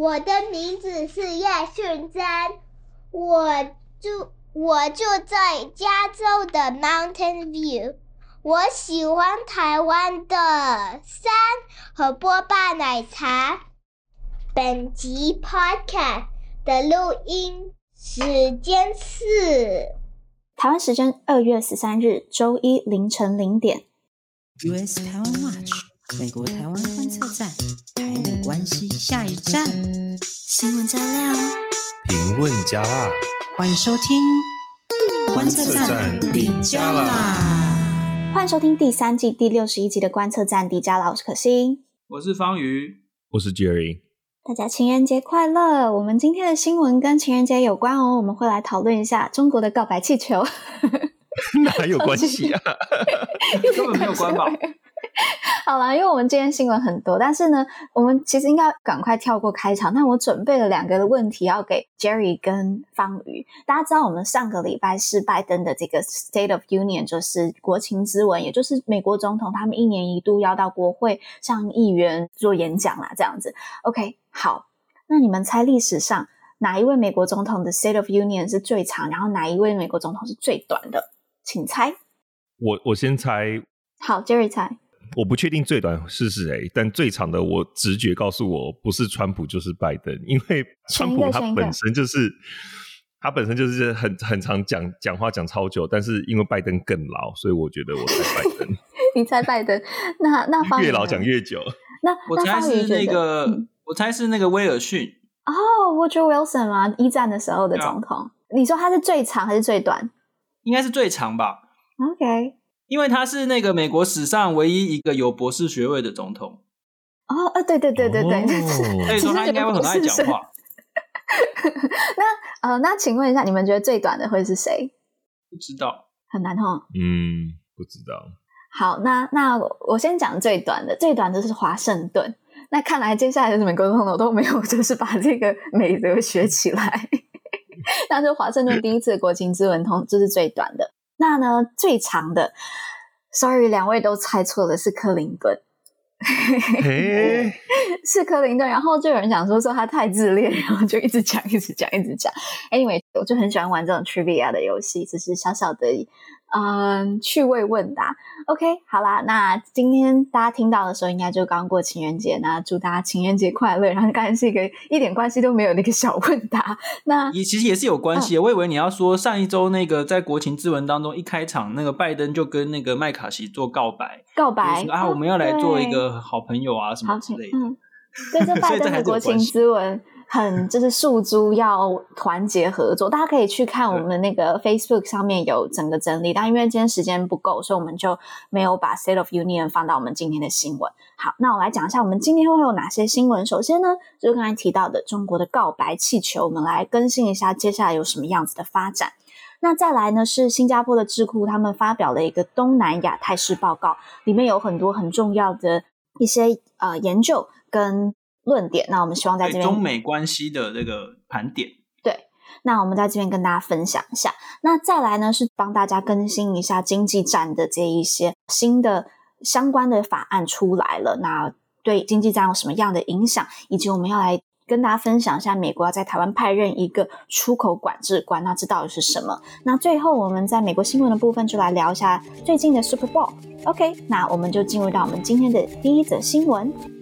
我的名字是叶训真，我住我住在加州的 Mountain View。我喜欢台湾的山和波霸奶茶。本集 Podcast 的录音时间是台湾时间二月十三日周一凌晨零点。US 台湾 Watch 美国台湾观测站，台美关系下一站。新闻加料，评论加辣，欢迎收听观测站底加辣。欢迎收听第三季第六十一集的观测站底加辣，我是可心，我是方瑜，我是 Jerry。大家情人节快乐！我们今天的新闻跟情人节有关哦，我们会来讨论一下中国的告白气球。哪有关系啊？根本没有关吧？好啦，因为我们今天新闻很多，但是呢，我们其实应该赶快跳过开场。那我准备了两个的问题要给 Jerry 跟方瑜。大家知道，我们上个礼拜是拜登的这个 State of Union，就是国情之文，也就是美国总统他们一年一度要到国会向议员做演讲啦，这样子。OK，好，那你们猜历史上哪一位美国总统的 State of Union 是最长，然后哪一位美国总统是最短的？请猜。我我先猜。好，Jerry 猜。我不确定最短是谁，但最长的我直觉告诉我不是川普就是拜登，因为川普他本身就是他本身就是很很常讲讲话讲超久，但是因为拜登更老，所以我觉得我猜拜登。你猜拜登？那那 方越老讲越久。那我猜是那个，嗯、我猜是那个威尔逊。哦、oh,，Woodrow Wilson 吗？一战的时候的总统。啊、你说他是最长还是最短？应该是最长吧。OK。因为他是那个美国史上唯一一个有博士学位的总统。哦，呃，对对对对对，所以说他应该会很爱讲话。那呃，那请问一下，你们觉得最短的会是谁？不知道，很难哦。嗯，不知道。好，那那我先讲最短的，最短的是华盛顿。那看来接下来的美国总统都没有，就是把这个美德学起来。但是华盛顿第一次国情咨文通，这是最短的。那呢，最长的，sorry，两位都猜错了，是克林顿，是克林顿。然后就有人讲说说他太自恋，然后就一直讲，一直讲，一直讲。Anyway，我就很喜欢玩这种 trivia 的游戏，只是小小的。嗯，趣味问答，OK，好啦，那今天大家听到的时候，应该就刚过情人节，那祝大家情人节快乐。然后刚才是一个一点关系都没有的一个小问答，那也其实也是有关系的。嗯、我以为你要说上一周那个在国情咨文当中一开场，那个拜登就跟那个麦卡锡做告白，告白啊，我们要来做一个好朋友啊，什么之类的。嗯，对，这 拜登的国情咨文。很就是诉诸要团结合作，大家可以去看我们的那个 Facebook 上面有整个整理。但因为今天时间不够，所以我们就没有把 State of Union 放到我们今天的新闻。好，那我来讲一下我们今天会有哪些新闻。首先呢，就是刚才提到的中国的告白气球，我们来更新一下接下来有什么样子的发展。那再来呢，是新加坡的智库他们发表了一个东南亚态势报告，里面有很多很重要的一些呃研究跟。论点，那我们希望在这边中美关系的这个盘点。对，那我们在这边跟大家分享一下。那再来呢，是帮大家更新一下经济战的这一些新的相关的法案出来了。那对经济战有什么样的影响？以及我们要来跟大家分享一下，美国要在台湾派任一个出口管制官，那这到底是什么？那最后我们在美国新闻的部分就来聊一下最近的 Super Bowl。OK，那我们就进入到我们今天的第一则新闻。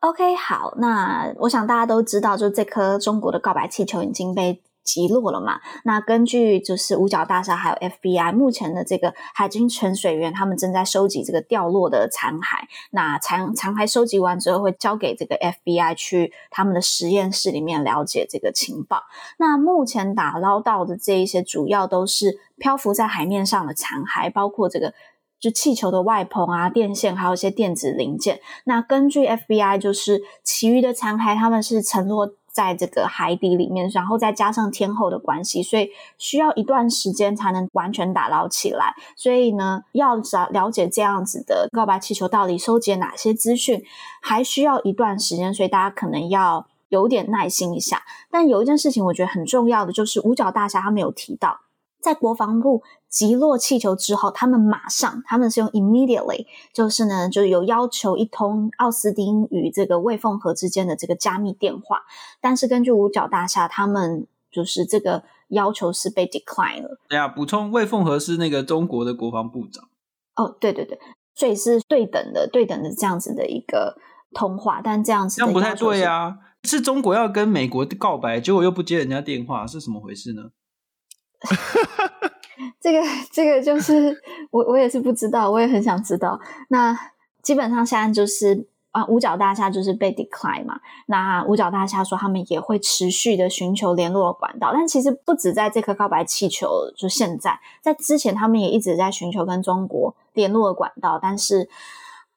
OK，好，那我想大家都知道，就这颗中国的告白气球已经被击落了嘛。那根据就是五角大厦还有 FBI 目前的这个海军潜水员，他们正在收集这个掉落的残骸。那残残骸收集完之后，会交给这个 FBI 去他们的实验室里面了解这个情报。那目前打捞到的这一些，主要都是漂浮在海面上的残骸，包括这个。就气球的外棚啊、电线，还有一些电子零件。那根据 FBI，就是其余的残骸，他们是沉落在这个海底里面，然后再加上天候的关系，所以需要一段时间才能完全打捞起来。所以呢，要找了解这样子的告白气球到底收集哪些资讯，还需要一段时间，所以大家可能要有点耐心一下。但有一件事情我觉得很重要的，就是五角大侠他们有提到。在国防部击落气球之后，他们马上，他们是用 immediately，就是呢，就有要求一通奥斯汀与这个魏凤和之间的这个加密电话，但是根据五角大厦，他们就是这个要求是被 decline 了。对啊，补充，魏凤和是那个中国的国防部长。哦，对对对，所以是对等的，对等的这样子的一个通话，但这样子这样不太对啊，是中国要跟美国告白，结果又不接人家电话，是什么回事呢？这个这个就是我我也是不知道，我也很想知道。那基本上现在就是啊，五角大厦就是被 decline 嘛。那五角大厦说他们也会持续的寻求联络管道，但其实不止在这颗告白气球，就现在在之前他们也一直在寻求跟中国联络管道，但是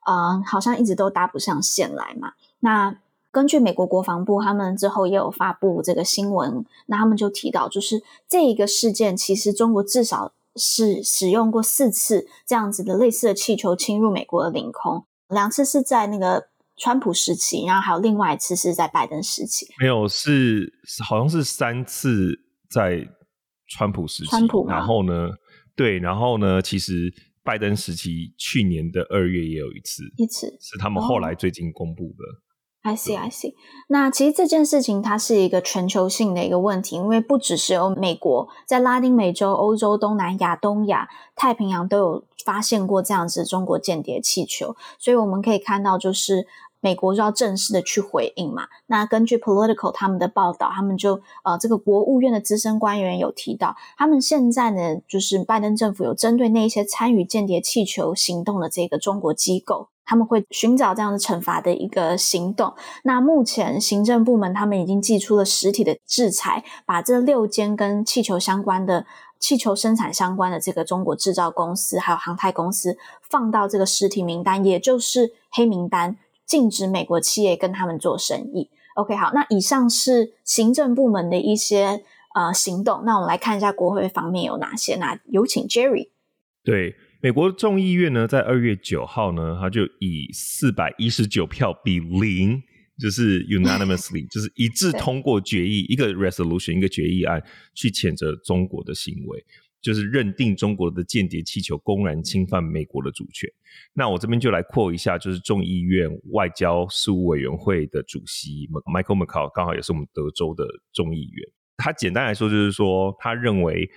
啊、呃，好像一直都搭不上线来嘛。那根据美国国防部，他们之后也有发布这个新闻，那他们就提到，就是这一个事件，其实中国至少是使用过四次这样子的类似的气球侵入美国的领空，两次是在那个川普时期，然后还有另外一次是在拜登时期。没有，是好像是三次在川普时期。川普，然后呢？对，然后呢？其实拜登时期去年的二月也有一次，一次是他们后来最近公布的。I see, I see。那其实这件事情它是一个全球性的一个问题，因为不只是有美国，在拉丁美洲、欧洲、东南亚、东亚、太平洋都有发现过这样子中国间谍气球，所以我们可以看到，就是美国就要正式的去回应嘛。那根据 Political 他们的报道，他们就呃，这个国务院的资深官员有提到，他们现在呢，就是拜登政府有针对那些参与间谍气球行动的这个中国机构。他们会寻找这样的惩罚的一个行动。那目前行政部门他们已经祭出了实体的制裁，把这六间跟气球相关的、气球生产相关的这个中国制造公司还有航太公司放到这个实体名单，也就是黑名单，禁止美国企业跟他们做生意。OK，好，那以上是行政部门的一些呃行动。那我们来看一下国会方面有哪些。那有请 Jerry。对。美国众议院呢，在二月九号呢，他就以四百一十九票比零，就是 unanimously，就是一致通过决议，一个 resolution，一个决议案，去谴责中国的行为，就是认定中国的间谍气球公然侵犯美国的主权。那我这边就来 quote 一下，就是众议院外交事务委员会的主席 Michael McCall，刚好也是我们德州的众议员。他简单来说，就是说他认为。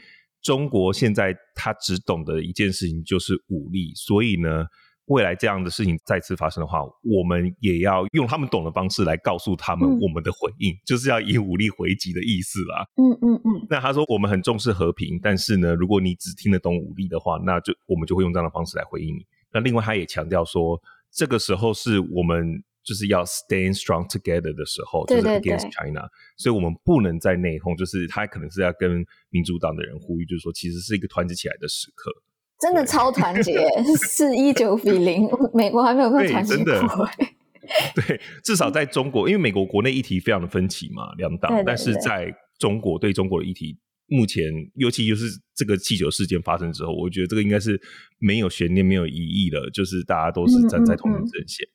中国现在他只懂得一件事情，就是武力，所以呢，未来这样的事情再次发生的话，我们也要用他们懂的方式来告诉他们我们的回应，嗯、就是要以武力回击的意思啦。嗯嗯嗯。那他说我们很重视和平，但是呢，如果你只听得懂武力的话，那就我们就会用这样的方式来回应你。那另外他也强调说，这个时候是我们。就是要 stand strong together 的时候，就是 against China，所以我们不能再内讧。就是他可能是要跟民主党的人呼吁，就是说，其实是一个团结起来的时刻。真的超团结，是一九比零，美国还没有那么团结过。对，至少在中国，因为美国国内议题非常的分歧嘛，两党。但是在中国，对中国的议题，目前尤其就是这个气球事件发生之后，我觉得这个应该是没有悬念、没有疑义的，就是大家都是站在同一阵线。嗯嗯嗯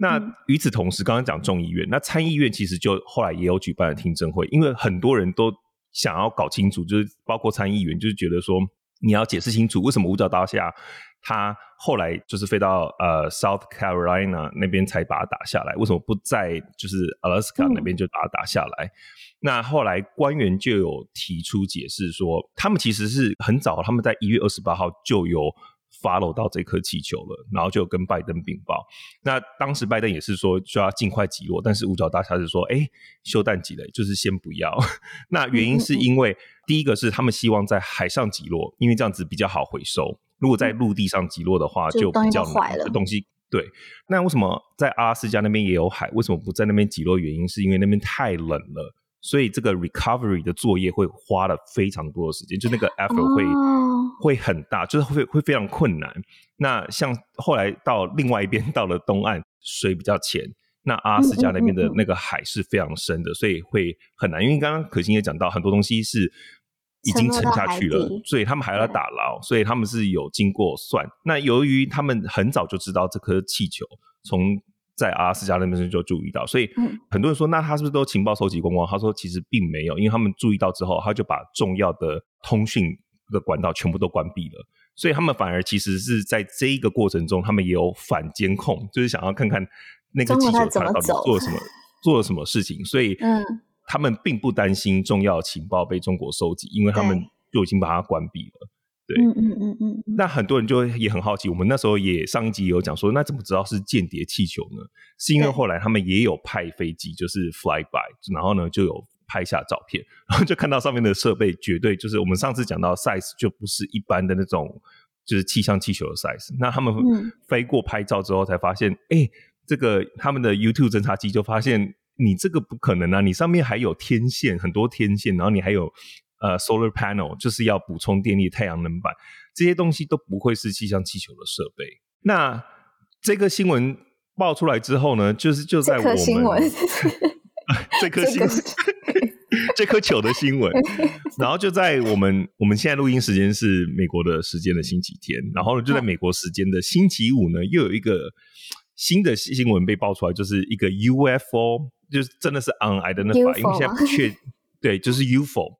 那与此同时，刚刚讲众议院，那参议院其实就后来也有举办了听证会，因为很多人都想要搞清楚，就是包括参议员，就是觉得说你要解释清楚，为什么五角大厦他后来就是飞到呃 South Carolina 那边才把它打下来，为什么不在就是 Alaska 那边就把它打下来？嗯、那后来官员就有提出解释说，他们其实是很早，他们在一月二十八号就有。Follow 到这颗气球了，然后就跟拜登禀报。那当时拜登也是说需要尽快击落，但是五角大厦是说，哎，修弹几雷，就是先不要。那原因是因为第一个是他们希望在海上击落，因为这样子比较好回收。如果在陆地上击落的话，就比较坏了。东西对。那为什么在阿拉斯加那边也有海？为什么不在那边击落？原因是因为那边太冷了。所以这个 recovery 的作业会花了非常多的时间，就那个 effort 会、oh. 会很大，就是会会非常困难。那像后来到另外一边，到了东岸，水比较浅，那阿拉斯加那边的那个海是非常深的，所以会很难。因为刚刚可心也讲到，很多东西是已经沉下去了，所以他们还要打捞，所以他们是有经过算。那由于他们很早就知道这颗气球从。在阿拉斯加那边就注意到，所以很多人说，那他是不是都情报收集光光？他说其实并没有，因为他们注意到之后，他就把重要的通讯的管道全部都关闭了，所以他们反而其实是在这一个过程中，他们也有反监控，就是想要看看那个气球它到底做了什么，做了什么事情。所以，嗯，他们并不担心重要情报被中国收集，因为他们就已经把它关闭了。对，嗯嗯嗯嗯。那很多人就也很好奇，我们那时候也上一集有讲说，那怎么知道是间谍气球呢？是因为后来他们也有派飞机，就是 fly by，然后呢就有拍下照片，然后就看到上面的设备绝对就是我们上次讲到 size 就不是一般的那种就是气象气球的 size。那他们飞过拍照之后才发现，哎、嗯，这个他们的 YouTube 侦察机就发现你这个不可能啊，你上面还有天线，很多天线，然后你还有。呃，solar panel 就是要补充电力，太阳能板这些东西都不会是气象气球的设备。那这个新闻爆出来之后呢，就是就在我们这颗新闻，这颗球的新闻，然后就在我们我们现在录音时间是美国的时间的星期天，然后就在美国时间的星期五呢，又有一个新的新闻被爆出来，就是一个 UFO，就是真的是 unidentified，因为现在不确，对，就是 UFO。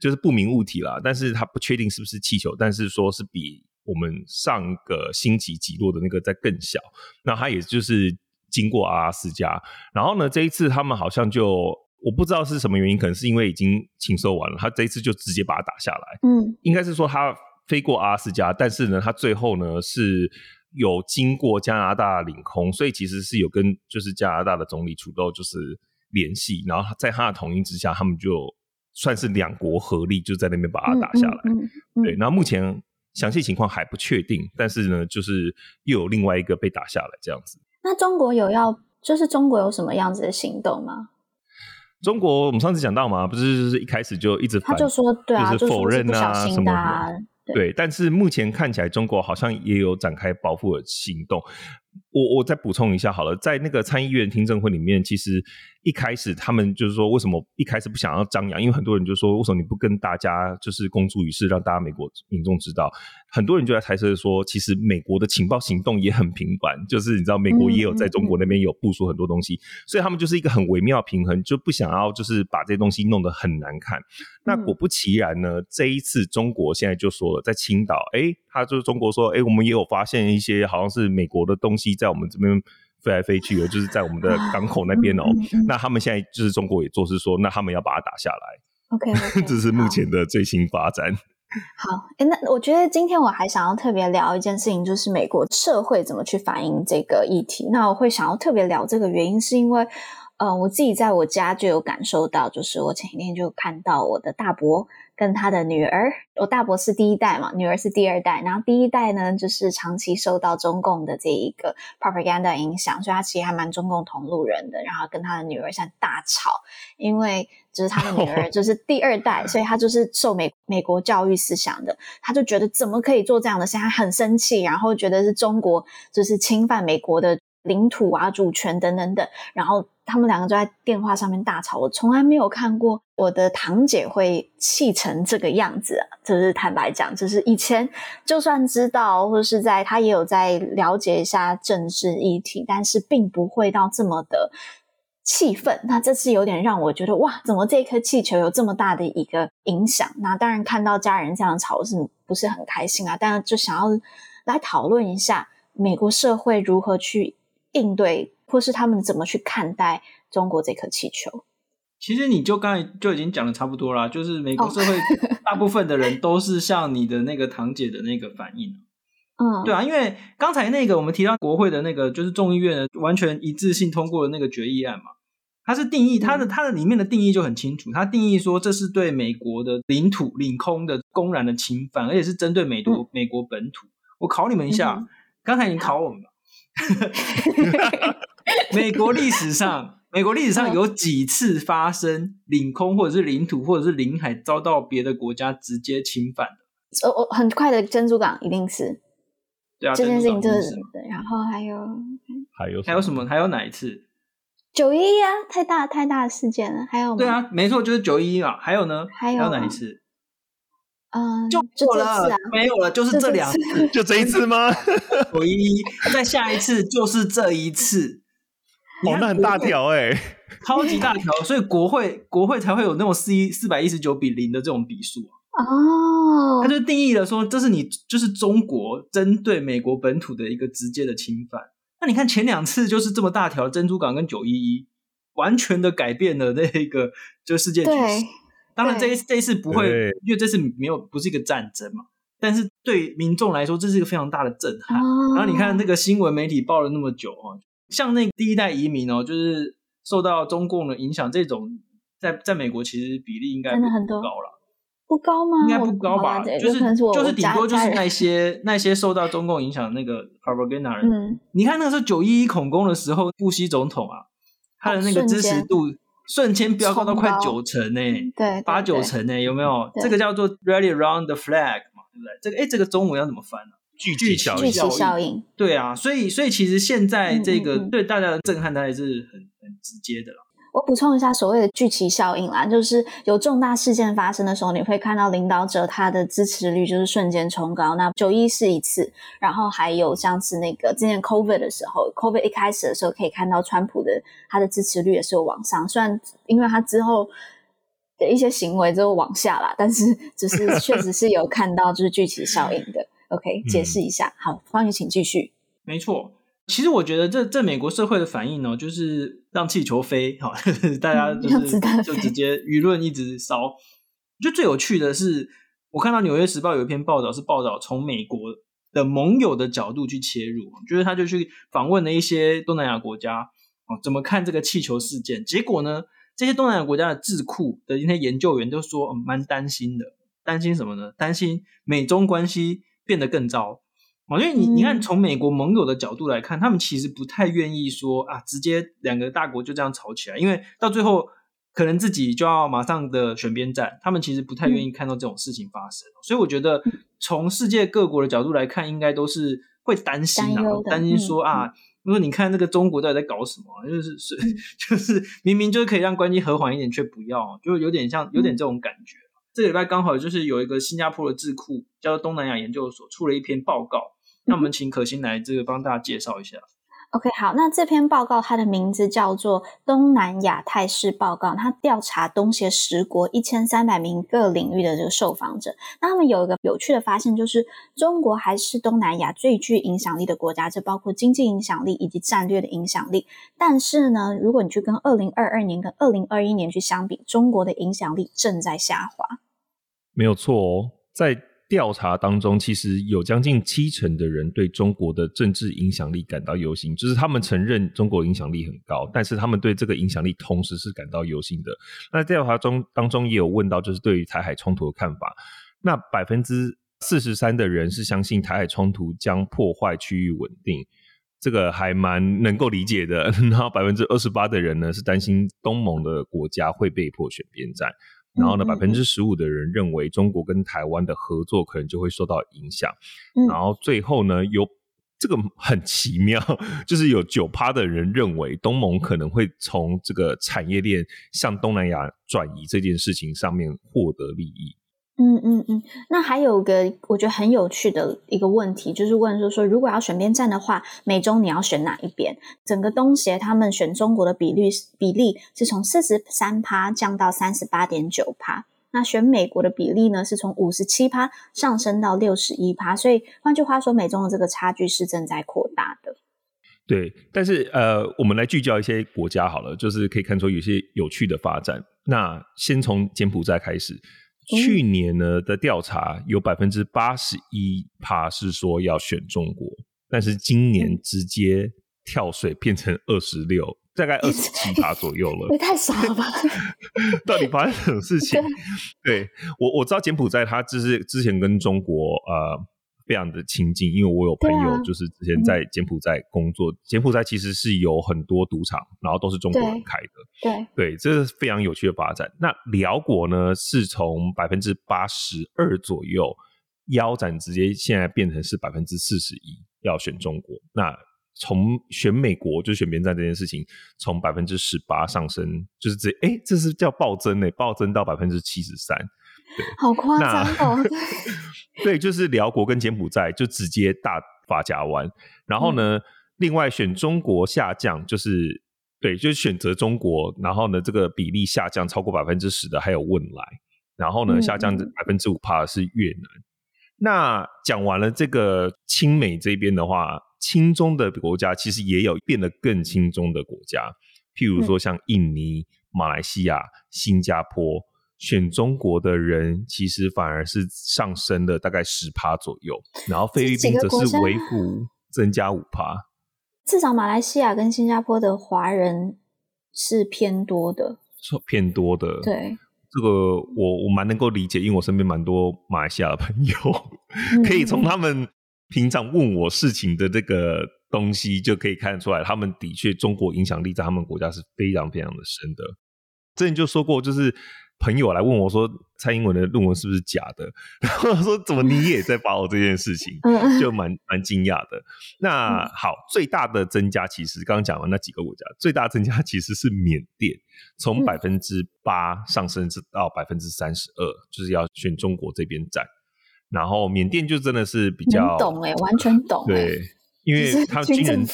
就是不明物体啦，但是它不确定是不是气球，但是说是比我们上个星期击落的那个在更小。那它也就是经过阿拉斯加，然后呢，这一次他们好像就我不知道是什么原因，可能是因为已经请收完了，他这一次就直接把它打下来。嗯，应该是说他飞过阿拉斯加，但是呢，他最后呢是有经过加拿大领空，所以其实是有跟就是加拿大的总理 trudeau 就是联系，然后在他的同意之下，他们就。算是两国合力就在那边把它打下来，嗯嗯嗯、对。那目前详细情况还不确定，但是呢，就是又有另外一个被打下来这样子。那中国有要，就是中国有什么样子的行动吗？中国我们上次讲到嘛，不是就是一开始就一直反他就说对啊，就是否认啊，啊什么的。对，对，但是目前看起来中国好像也有展开报复的行动。我我再补充一下好了，在那个参议院听证会里面，其实一开始他们就是说，为什么一开始不想要张扬？因为很多人就说，为什么你不跟大家就是公诸于世，让大家美国民众知道？很多人就在猜测说，其实美国的情报行动也很频繁，就是你知道，美国也有在中国那边有部署很多东西，嗯嗯嗯，所以他们就是一个很微妙平衡，就不想要就是把这些东西弄得很难看。那果不其然呢，这一次中国现在就说了，在青岛，哎，他就是中国说，哎，我们也有发现一些好像是美国的东西。在我们这边飞来飞去的，就是在我们的港口那边哦。那他们现在就是中国也做是说，那他们要把它打下来。OK，, okay 这是目前的最新发展。好，哎，那我觉得今天我还想要特别聊一件事情，就是美国社会怎么去反映这个议题。那我会想要特别聊这个原因，是因为呃，我自己在我家就有感受到，就是我前一天就看到我的大伯。跟他的女儿，我大伯是第一代嘛，女儿是第二代。然后第一代呢，就是长期受到中共的这一个 propaganda 影响，所以他其实还蛮中共同路人的。然后跟他的女儿现在大吵，因为就是他的女儿 就是第二代，所以他就是受美美国教育思想的，他就觉得怎么可以做这样的事，他很生气，然后觉得是中国就是侵犯美国的领土啊、主权等等等，然后。他们两个就在电话上面大吵，我从来没有看过我的堂姐会气成这个样子啊！就是坦白讲，就是以前就算知道，或是在他也有在了解一下政治议题，但是并不会到这么的气愤。那这次有点让我觉得哇，怎么这颗气球有这么大的一个影响？那当然看到家人这样吵，是不是很开心啊？但是就想要来讨论一下美国社会如何去应对。或是他们怎么去看待中国这颗气球？其实你就刚才就已经讲的差不多啦，就是美国社会 大部分的人都是像你的那个堂姐的那个反应。嗯，对啊，因为刚才那个我们提到国会的那个就是众议院完全一致性通过的那个决议案嘛，它是定义它的它的里面的定义就很清楚，它定义说这是对美国的领土领空的公然的侵犯，而且是针对美国、嗯、美国本土。我考你们一下，嗯、刚才已经考我们了。美国历史上，美国历史上有几次发生领空或者是领土或者是领海遭到别的国家直接侵犯的？哦哦，很快的珍珠港一定是。对啊，这件事情就是对。然后还有还有还有什么？还有哪一次？九一一啊，太大太大的事件了。还有吗？对啊，没错，就是九一一啊。还有呢？还有哪一次？嗯，就过了，啊、没有了，就是这两次，就这一次吗？九一一，再下一次就是这一次。哦，那很大条哎，超级大条，所以国会国会才会有那种四一四百一十九比零的这种比数哦，他就定义了说，这是你就是中国针对美国本土的一个直接的侵犯。那你看前两次就是这么大条，珍珠港跟九一一，完全的改变了那个就世界局势。当然这一这一次不会，因为这次没有不是一个战争嘛。但是对民众来说，这是一个非常大的震撼。哦、然后你看那个新闻媒体报了那么久哦，像那第一代移民哦，就是受到中共的影响，这种在在美国其实比例应该不高了，不高吗？应该不高吧？就是就是顶多就是那些那些受到中共影响的那个 propaganda 人。嗯，你看那个时候九一一恐攻的时候，布希总统啊，他的那个支持度瞬间飙高到快九成呢，对，八九成呢，有没有？这个叫做 rally around the flag 嘛。对不对？这个哎，这个中文要怎么翻呢？聚集效应。聚集效应。对啊，所以所以其实现在这个对大家的震撼，当然是很很直接的啦。我补充一下，所谓的聚集效应啦，就是有重大事件发生的时候，你会看到领导者他的支持率就是瞬间冲高。那九一是一次，然后还有像是那个今年 COVID 的时候，COVID 一开始的时候可以看到川普的他的支持率也是有往上，虽然因为他之后。的一些行为就往下啦，但是只是确实是有看到就是聚集效应的。OK，解释一下。好，方宇请继续。没错，其实我觉得这这美国社会的反应呢，就是让气球飞，哈，大家就是就直接舆论一直烧。我觉得最有趣的是，我看到《纽约时报》有一篇报道，是报道从美国的盟友的角度去切入，就是他就去访问了一些东南亚国家，哦，怎么看这个气球事件？结果呢？这些东南亚国家的智库的一些研究员都说，嗯，蛮担心的。担心什么呢？担心美中关系变得更糟。因为你你看，从美国盟友的角度来看，他们其实不太愿意说啊，直接两个大国就这样吵起来，因为到最后可能自己就要马上的选边站。他们其实不太愿意看到这种事情发生。所以我觉得，从世界各国的角度来看，应该都是会担心啊，担心说啊。如果你看那个中国到底在搞什么，就是是 就是明明就是可以让关系和缓一点，却不要，就有点像有点这种感觉。嗯、这个礼拜刚好就是有一个新加坡的智库叫做东南亚研究所出了一篇报告，嗯、那我们请可心来这个帮大家介绍一下。OK，好，那这篇报告它的名字叫做《东南亚态势报告》，它调查东协十国一千三百名各领域的这个受访者。那他们有一个有趣的发现，就是中国还是东南亚最具影响力的国家，这包括经济影响力以及战略的影响力。但是呢，如果你去跟二零二二年跟二零二一年去相比，中国的影响力正在下滑。没有错哦，在。调查当中，其实有将近七成的人对中国的政治影响力感到忧心，就是他们承认中国影响力很高，但是他们对这个影响力同时是感到忧心的。那调查中当中也有问到，就是对于台海冲突的看法。那百分之四十三的人是相信台海冲突将破坏区域稳定，这个还蛮能够理解的。然后百分之二十八的人呢是担心东盟的国家会被迫选边站。然后呢，百分之十五的人认为中国跟台湾的合作可能就会受到影响。嗯、然后最后呢，有这个很奇妙，就是有九趴的人认为东盟可能会从这个产业链向东南亚转移这件事情上面获得利益。嗯嗯嗯，那还有个我觉得很有趣的一个问题，就是问说说，如果要选边站的话，美中你要选哪一边？整个东协他们选中国的比率比例是从四十三趴降到三十八点九趴，那选美国的比例呢是从五十七趴上升到六十一趴，所以换句话说，美中的这个差距是正在扩大的。对，但是呃，我们来聚焦一些国家好了，就是可以看出有些有趣的发展。那先从柬埔寨开始。去年呢的调查有百分之八十一趴是说要选中国，但是今年直接跳水变成二十六，大概二十七趴左右了。也太少了吧？到底发生什么事情？对，我我知道柬埔寨，他就是之前跟中国呃。非常的亲近，因为我有朋友就是之前在柬埔寨工作。啊嗯、柬埔寨其实是有很多赌场，然后都是中国人开的。对对，这是非常有趣的发展。那辽国呢，是从百分之八十二左右腰斩，直接现在变成是百分之四十一要选中国。那从选美国就选边站这件事情，从百分之十八上升，就是这哎，这是叫暴增呢，暴增到百分之七十三。对，好夸张哦！对，就是辽国跟柬埔寨就直接大法夹弯，然后呢，嗯、另外选中国下降，就是对，就是选择中国，然后呢，这个比例下降超过百分之十的还有汶莱，然后呢，嗯、下降百分之五趴的是越南，那讲完了这个亲美这边的话，亲中的国家其实也有变得更亲中的国家，譬如说像印尼、嗯、马来西亚、新加坡，选中国的人其实反而是上升了大概十趴左右，然后菲律宾则是微幅增加五趴。至少马来西亚跟新加坡的华人是偏多的，偏多的。对，这个我我蛮能够理解，因为我身边蛮多马来西亚的朋友，嗯、可以从他们平常问我事情的这个东西就可以看出来，他们的确中国影响力在他们国家是非常非常的深的。之前就说过，就是。朋友来问我说：“蔡英文的论文是不是假的？” 然后说：“怎么你也在把我这件事情？”就蛮蛮惊讶的。那好，最大的增加其实刚刚讲完那几个国家，最大增加其实是缅甸，从百分之八上升至到百分之三十二，就是要选中国这边站。然后缅甸就真的是比较懂哎、欸，完全懂、欸。对，因为他军人。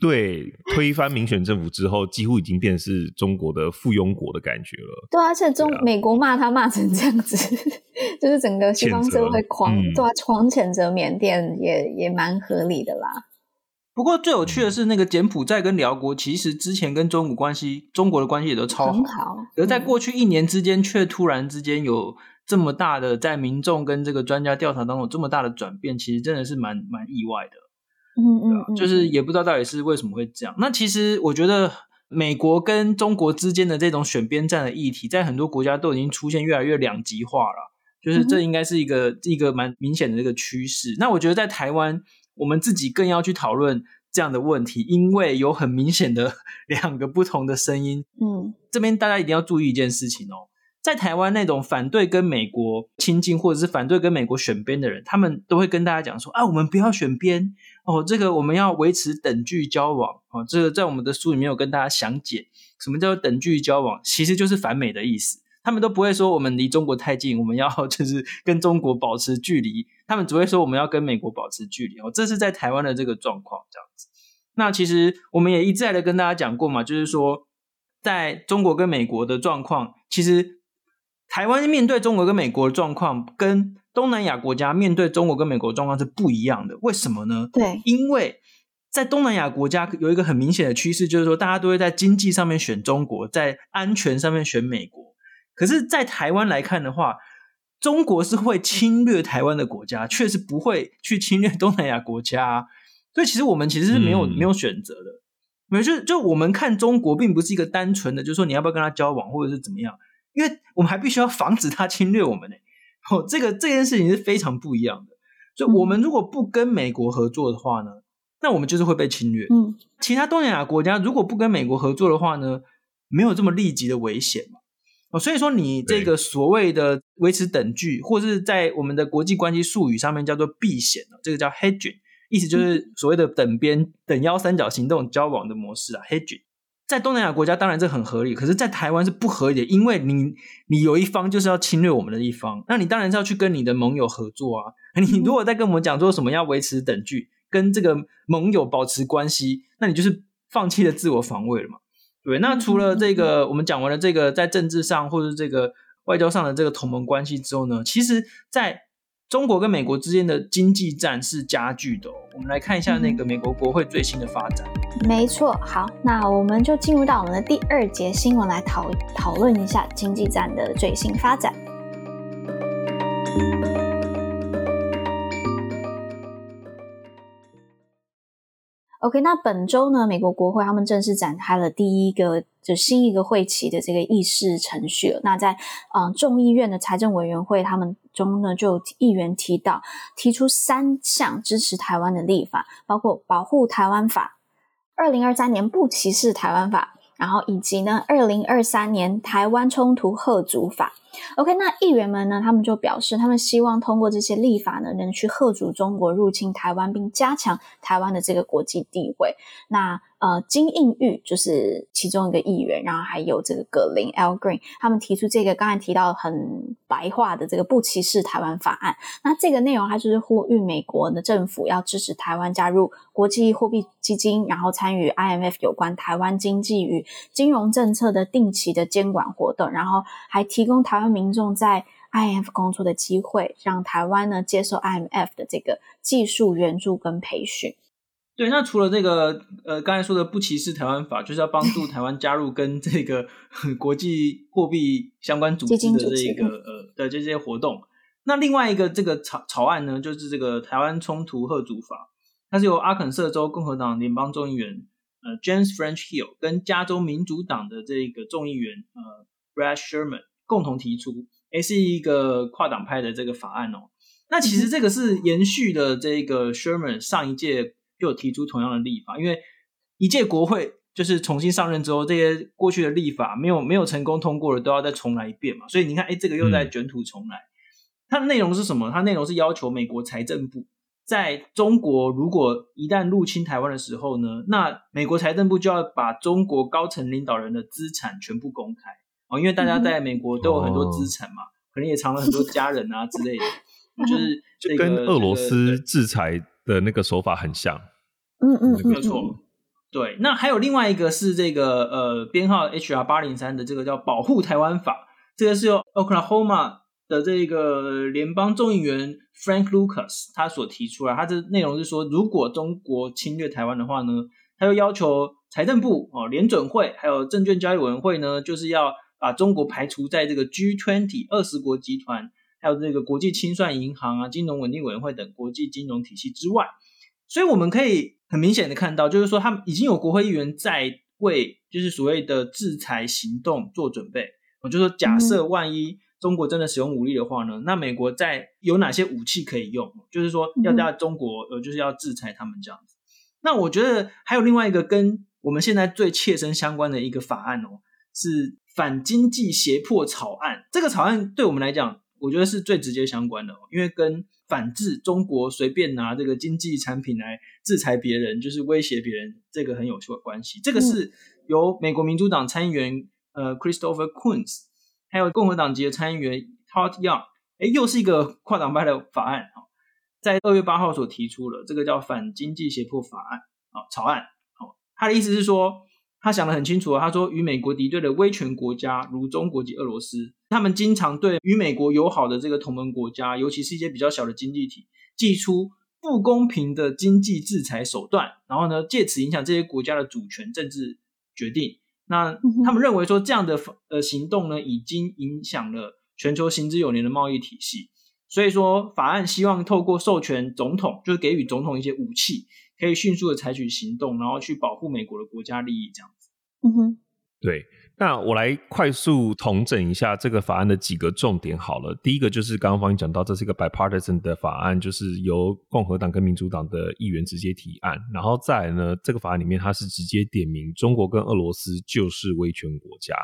对，推翻民选政府之后，几乎已经变成是中国的附庸国的感觉了。对啊，而且中、啊、美国骂他骂成这样子，就是整个西方社会狂对啊，狂谴责缅甸也也蛮合理的啦。不过最有趣的是，那个柬埔寨跟辽国其实之前跟中国关系，中国的关系也都超好，很好，而在过去一年之间，却突然之间有这么大的在民众跟这个专家调查当中这么大的转变，其实真的是蛮蛮意外的。嗯嗯，嗯，就是也不知道到底是为什么会这样。那其实我觉得，美国跟中国之间的这种选边站的议题，在很多国家都已经出现越来越两极化了。就是这应该是一个、嗯、一个蛮明显的这个趋势。那我觉得在台湾，我们自己更要去讨论这样的问题，因为有很明显的 两个不同的声音。嗯，这边大家一定要注意一件事情哦。在台湾那种反对跟美国亲近，或者是反对跟美国选边的人，他们都会跟大家讲说：啊，我们不要选边哦，这个我们要维持等距交往哦。这个在我们的书里面有跟大家详解，什么叫做等距交往，其实就是反美的意思。他们都不会说我们离中国太近，我们要 就是跟中国保持距离，他们只会说我们要跟美国保持距离哦。这是在台湾的这个状况这样子。那其实我们也一再的跟大家讲过嘛，就是说在中国跟美国的状况，其实。台湾面对中国跟美国的状况，跟东南亚国家面对中国跟美国的状况是不一样的。为什么呢？对，因为在东南亚国家有一个很明显的趋势，就是说大家都会在经济上面选中国，在安全上面选美国。可是，在台湾来看的话，中国是会侵略台湾的国家，确实不会去侵略东南亚国家。所以，其实我们其实是没有、嗯、没有选择的。没有，就就我们看中国，并不是一个单纯的，就是说你要不要跟他交往，或者是怎么样。因为我们还必须要防止他侵略我们呢，哦，这个这件事情是非常不一样的。所以，我们如果不跟美国合作的话呢，那我们就是会被侵略。嗯，其他东南亚国家如果不跟美国合作的话呢，没有这么立即的危险嘛。哦，所以说你这个所谓的维持等距，或者是在我们的国际关系术语上面叫做避险，这个叫 hedging，意思就是所谓的等边等腰三角形这种交往的模式啊，hedging。在东南亚国家，当然这很合理，可是，在台湾是不合理的，因为你你有一方就是要侵略我们的一方，那你当然是要去跟你的盟友合作啊。你如果在跟我们讲说什么要维持等距，跟这个盟友保持关系，那你就是放弃了自我防卫了嘛？对。那除了这个，我们讲完了这个在政治上或者这个外交上的这个同盟关系之后呢，其实，在中国跟美国之间的经济战是加剧的哦。我们来看一下那个美国国会最新的发展。没错，好，那我们就进入到我们的第二节新闻来讨讨论一下经济战的最新发展。OK，那本周呢，美国国会他们正式展开了第一个就新一个会期的这个议事程序了。那在嗯众议院的财政委员会他们中呢，就议员提到提出三项支持台湾的立法，包括保护台湾法、二零二三年不歧视台湾法，然后以及呢二零二三年台湾冲突吓阻法。OK，那议员们呢，他们就表示，他们希望通过这些立法呢，能去吓阻中国入侵台湾，并加强台湾的这个国际地位。那呃，金应玉就是其中一个议员，然后还有这个葛林 L Green，他们提出这个刚才提到很白话的这个不歧视台湾法案。那这个内容，它就是呼吁美国的政府要支持台湾加入国际货币基金，然后参与 IMF 有关台湾经济与金融政策的定期的监管活动，然后还提供台湾民众在 IMF 工作的机会，让台湾呢接受 IMF 的这个技术援助跟培训。对，那除了这个呃刚才说的不歧视台湾法，就是要帮助台湾加入跟这个国际货币相关组织的这个呃的这些活动。那另外一个这个草草案呢，就是这个台湾冲突贺主法，它是由阿肯色州共和党联邦众议员呃 James French Hill 跟加州民主党的这个众议员呃 Brad Sherman 共同提出，诶是一个跨党派的这个法案哦。那其实这个是延续了这个 Sherman 上一届就有提出同样的立法，因为一届国会就是重新上任之后，这些过去的立法没有没有成功通过的，都要再重来一遍嘛。所以你看，哎这个又在卷土重来。嗯它的内容是什么？它内容是要求美国财政部在中国如果一旦入侵台湾的时候呢，那美国财政部就要把中国高层领导人的资产全部公开。哦，因为大家在美国都有很多资产嘛，哦、可能也藏了很多家人啊之类的，就是、这个、就跟俄罗斯制裁的那个手法很像。嗯嗯，没有错。对，那还有另外一个是这个呃编号 HR 八零三的这个叫保护台湾法，这个是由 Oklahoma。的这个联邦众议员 Frank Lucas 他所提出来，他的内容是说，如果中国侵略台湾的话呢，他又要求财政部哦、联准会还有证券交易委员会呢，就是要把中国排除在这个 G twenty 二十国集团，还有这个国际清算银行啊、金融稳定委员会等国际金融体系之外。所以我们可以很明显的看到，就是说他们已经有国会议员在为就是所谓的制裁行动做准备。我就说，假设万一。中国真的使用武力的话呢，那美国在有哪些武器可以用？就是说要在中国呃，就是要制裁他们这样子。那我觉得还有另外一个跟我们现在最切身相关的一个法案哦，是反经济胁迫草案。这个草案对我们来讲，我觉得是最直接相关的哦，因为跟反制中国随便拿这个经济产品来制裁别人，就是威胁别人，这个很有关系。这个是由美国民主党参议员呃 Christopher Coons。还有共和党籍的参议员 Todd Young，诶，又是一个跨党派的法案哦，在二月八号所提出了这个叫反经济胁迫法案啊草案哦，他的意思是说，他想得很清楚，他说与美国敌对的威权国家如中国及俄罗斯，他们经常对与美国友好的这个同盟国家，尤其是一些比较小的经济体，祭出不公平的经济制裁手段，然后呢，借此影响这些国家的主权政治决定。那他们认为说，这样的呃行动呢，已经影响了全球行之有年的贸易体系，所以说法案希望透过授权总统，就是给予总统一些武器，可以迅速的采取行动，然后去保护美国的国家利益，这样子。嗯哼，对。那我来快速统整一下这个法案的几个重点好了。第一个就是刚刚方讲到，这是一个 bipartisan 的法案，就是由共和党跟民主党的议员直接提案。然后再来呢，这个法案里面它是直接点名中国跟俄罗斯就是威权国家。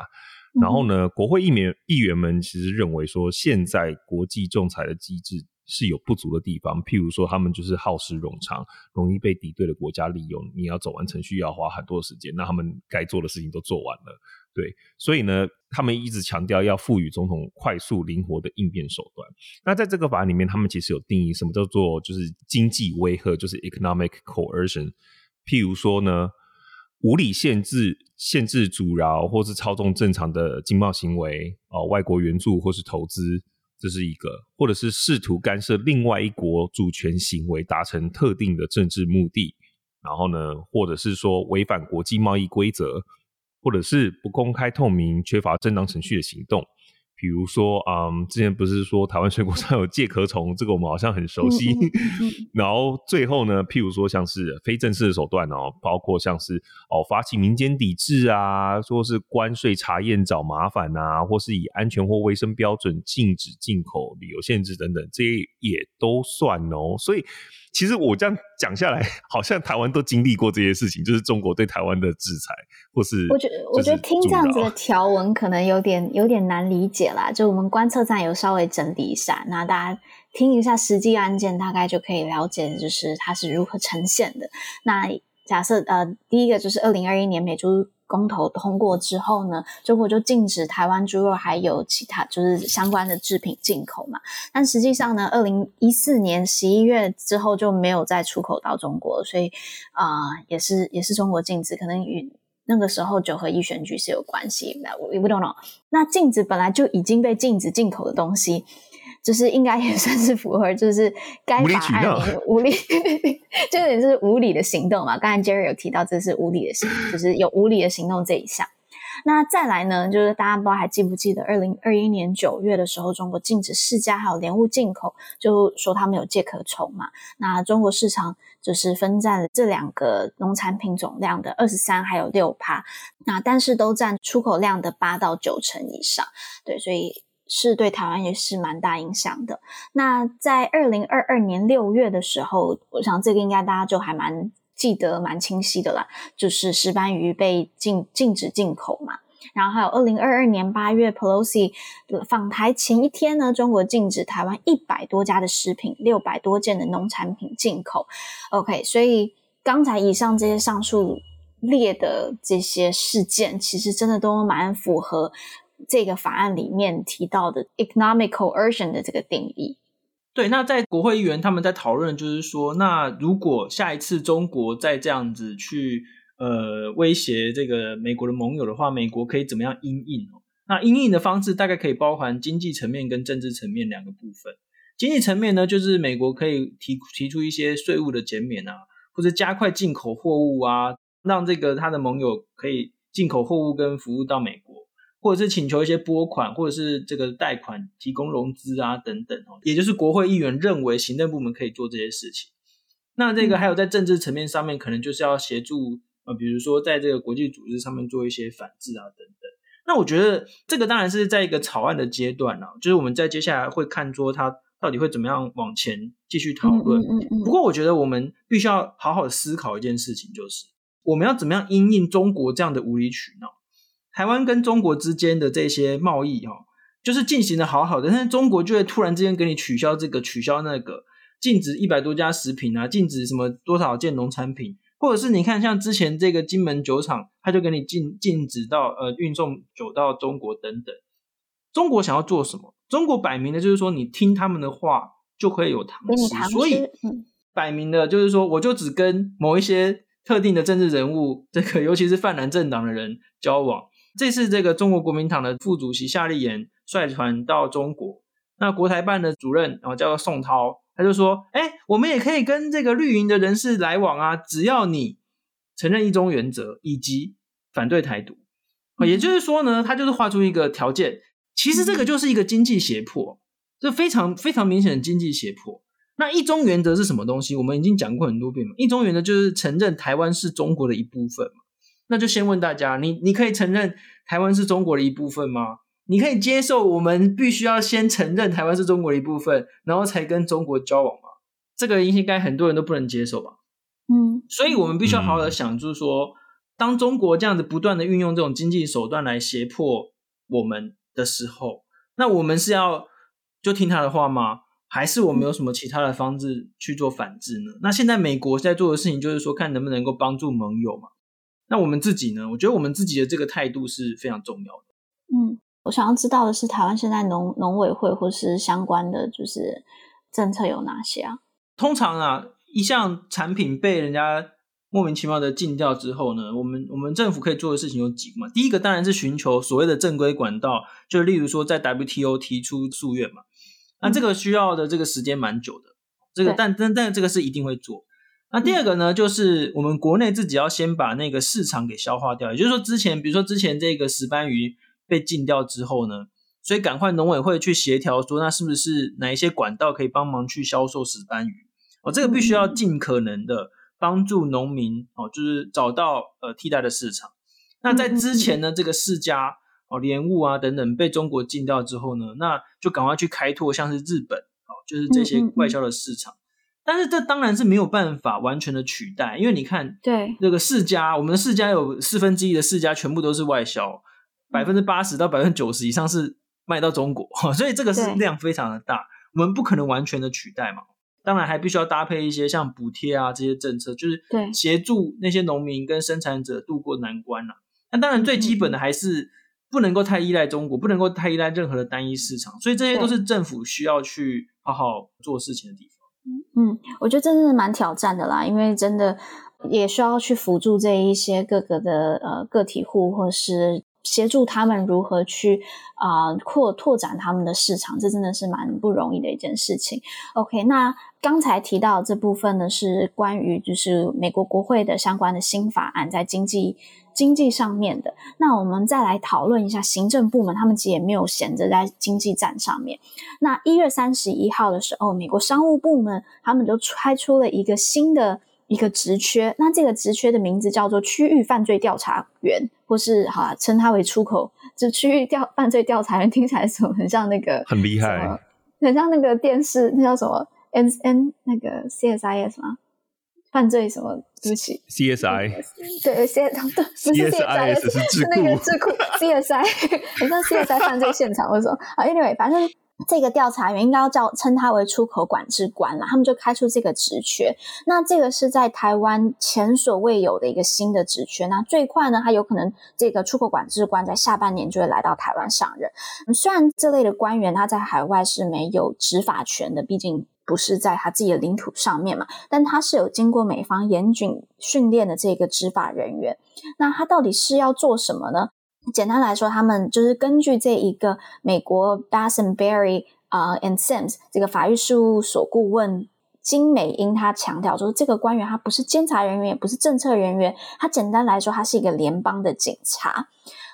然后呢，国会议员议员们其实认为说，现在国际仲裁的机制是有不足的地方，譬如说他们就是耗时冗长，容易被敌对的国家利用。你要走完程序要花很多时间，那他们该做的事情都做完了。对，所以呢，他们一直强调要赋予总统快速灵活的应变手段。那在这个法案里面，他们其实有定义什么叫做就是经济威吓，就是 economic coercion。譬如说呢，无理限制、限制阻挠或是操纵正常的经贸行为哦，外国援助或是投资，这是一个；或者是试图干涉另外一国主权行为，达成特定的政治目的。然后呢，或者是说违反国际贸易规则。或者是不公开透明、缺乏正当程序的行动，比如说，嗯，之前不是说台湾水果上有介壳虫，这个我们好像很熟悉。然后最后呢，譬如说像是非正式的手段哦，包括像是哦发起民间抵制啊，说是关税查验找麻烦啊，或是以安全或卫生标准禁止进口、旅游限制等等，这些也都算哦。所以。其实我这样讲下来，好像台湾都经历过这些事情，就是中国对台湾的制裁，或是我觉得我觉得听这样子的条文可能有点有点难理解啦。就我们观测站有稍微整理一下，那大家听一下实际案件，大概就可以了解，就是它是如何呈现的。那假设呃，第一个就是二零二一年美猪。公投通过之后呢，中国就禁止台湾猪肉还有其他就是相关的制品进口嘛。但实际上呢，二零一四年十一月之后就没有再出口到中国，所以啊、也是也是中国禁止，可能与。那个时候九合一选举是有关系的。We we don't know。那禁止本来就已经被禁止进口的东西，就是应该也 算是符合，就是该法案无理，就是也是无理的行动嘛。刚才 Jerry 有提到，这是无理的行，就是有无理的行动这一项。那再来呢，就是大家不知道还记不记得，二零二一年九月的时候，中国禁止释迦还有莲雾进口，就说他们有介壳虫嘛。那中国市场就是分占了这两个农产品总量的二十三还有六趴，那但是都占出口量的八到九成以上。对，所以是对台湾也是蛮大影响的。那在二零二二年六月的时候，我想这个应该大家就还蛮。记得蛮清晰的啦，就是石斑鱼被禁禁止进口嘛，然后还有二零二二年八月 Pelosi 访台前一天呢，中国禁止台湾一百多家的食品、六百多件的农产品进口。OK，所以刚才以上这些上述列的这些事件，其实真的都蛮符合这个法案里面提到的 economic coercion 的这个定义。对，那在国会议员他们在讨论，就是说，那如果下一次中国再这样子去呃威胁这个美国的盟友的话，美国可以怎么样因应？那因应的方式大概可以包含经济层面跟政治层面两个部分。经济层面呢，就是美国可以提提出一些税务的减免啊，或者加快进口货物啊，让这个他的盟友可以进口货物跟服务到美国。或者是请求一些拨款，或者是这个贷款提供融资啊等等哦，也就是国会议员认为行政部门可以做这些事情。那这个还有在政治层面上面，可能就是要协助呃，比如说在这个国际组织上面做一些反制啊等等。那我觉得这个当然是在一个草案的阶段了，就是我们在接下来会看说它到底会怎么样往前继续讨论。嗯嗯嗯。不过我觉得我们必须要好好的思考一件事情，就是我们要怎么样因应中国这样的无理取闹。台湾跟中国之间的这些贸易，哈，就是进行的好好的，但是中国就会突然之间给你取消这个，取消那个，禁止一百多家食品啊，禁止什么多少件农产品，或者是你看像之前这个金门酒厂，他就给你禁禁止到呃运送酒到中国等等。中国想要做什么？中国摆明的就是说，你听他们的话就可以有糖吃，所以摆明的就是说，我就只跟某一些特定的政治人物，这个尤其是泛蓝政党的人交往。这次这个中国国民党的副主席夏立言率团到中国，那国台办的主任啊叫做宋涛，他就说：“哎，我们也可以跟这个绿营的人士来往啊，只要你承认一中原则以及反对台独。”也就是说呢，他就是画出一个条件，其实这个就是一个经济胁迫，这非常非常明显的经济胁迫。那一中原则是什么东西？我们已经讲过很多遍嘛，一中原则就是承认台湾是中国的一部分嘛。那就先问大家，你你可以承认台湾是中国的一部分吗？你可以接受我们必须要先承认台湾是中国的一部分，然后才跟中国交往吗？这个应该很多人都不能接受吧？嗯，所以我们必须要好好的想，就是说，当中国这样子不断的运用这种经济手段来胁迫我们的时候，那我们是要就听他的话吗？还是我们有什么其他的方式去做反制呢？那现在美国在做的事情就是说，看能不能够帮助盟友嘛。那我们自己呢？我觉得我们自己的这个态度是非常重要的。嗯，我想要知道的是，台湾现在农农委会或是相关的就是政策有哪些啊？通常啊，一项产品被人家莫名其妙的禁掉之后呢，我们我们政府可以做的事情有几个嘛？第一个当然是寻求所谓的正规管道，就例如说在 WTO 提出诉愿嘛。那这个需要的这个时间蛮久的，这个但但但这个是一定会做。那第二个呢，就是我们国内自己要先把那个市场给消化掉，也就是说，之前比如说之前这个石斑鱼被禁掉之后呢，所以赶快农委会去协调说，那是不是哪一些管道可以帮忙去销售石斑鱼？哦，这个必须要尽可能的帮助农民哦，就是找到呃替代的市场。那在之前呢，这个世家哦、莲雾啊等等被中国禁掉之后呢，那就赶快去开拓像是日本哦，就是这些外销的市场。但是这当然是没有办法完全的取代，因为你看，对这个世家，我们的世家有四分之一的世家全部都是外销，百分之八十到百分之九十以上是卖到中国，所以这个是量非常的大，我们不可能完全的取代嘛。当然还必须要搭配一些像补贴啊这些政策，就是协助那些农民跟生产者渡过难关了。那当然最基本的还是不能够太依赖中国，不能够太依赖任何的单一市场，所以这些都是政府需要去好好做事情的地方。嗯，我觉得真的是蛮挑战的啦，因为真的，也需要去辅助这一些各个的呃个体户，或是协助他们如何去啊、扩拓展他们的市场，这真的是蛮不容易的一件事情。OK，那刚才提到这部分呢，是关于就是美国国会的相关的新法案在经济经济上面的。那我们再来讨论一下行政部门，他们其实也没有闲着在经济战上面。那一月三十一号的时候，美国商务部门他们就开出了一个新的。一个职缺，那这个职缺的名字叫做区域犯罪调查员，或是哈称它为出口，就区域调犯罪调查员，听起来怎么很像那个很厉害，很像那个电视那叫什么 N N 那个 C S I S 吗？犯罪什么？对不起，C S I 对 C 对不是 C S I S 是那个智库 C S I 很像 C S I 犯罪现场或者说啊，Anyway 反正。这个调查员应该要叫称他为出口管制官了，他们就开出这个职缺。那这个是在台湾前所未有的一个新的职缺。那最快呢，他有可能这个出口管制官在下半年就会来到台湾上任。虽然这类的官员他在海外是没有执法权的，毕竟不是在他自己的领土上面嘛，但他是有经过美方严谨训练的这个执法人员。那他到底是要做什么呢？简单来说，他们就是根据这一个美国 Bass and Berry 啊、uh, and Sims 这个法律事务所顾问金美英，他强调说，这个官员他不是监察人员，也不是政策人员，他简单来说，他是一个联邦的警察。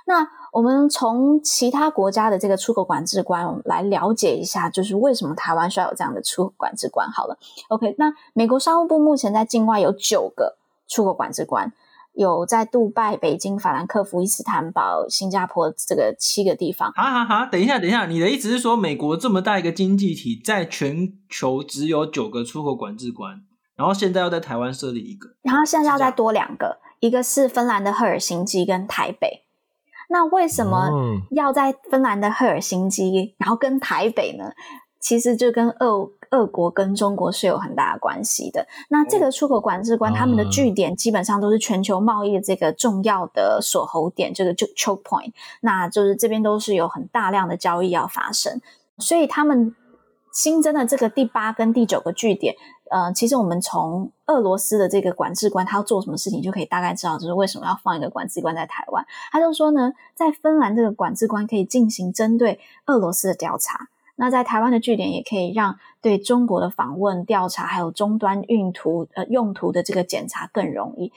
那我们从其他国家的这个出口管制官，我们来了解一下，就是为什么台湾需要有这样的出口管制官。好了，OK，那美国商务部目前在境外有九个出口管制官。有在杜拜、北京、法兰克福、伊斯坦堡、新加坡这个七个地方。好好好，等一下，等一下，你的意思是说，美国这么大一个经济体，在全球只有九个出口管制官，然后现在要在台湾设立一个，然后现在要再多两个，一个是芬兰的赫尔辛基跟台北。那为什么要在芬兰的赫尔辛基，然后跟台北呢？其实就跟俄俄国跟中国是有很大的关系的。那这个出口管制官他们的据点基本上都是全球贸易的这个重要的锁喉点，这个就 choke point。那就是这边都是有很大量的交易要发生，所以他们新增的这个第八跟第九个据点，呃，其实我们从俄罗斯的这个管制官他要做什么事情就可以大概知道，就是为什么要放一个管制官在台湾。他就说呢，在芬兰这个管制官可以进行针对俄罗斯的调查。那在台湾的据点也可以让对中国的访问、调查，还有终端运途呃用途的这个检查更容易。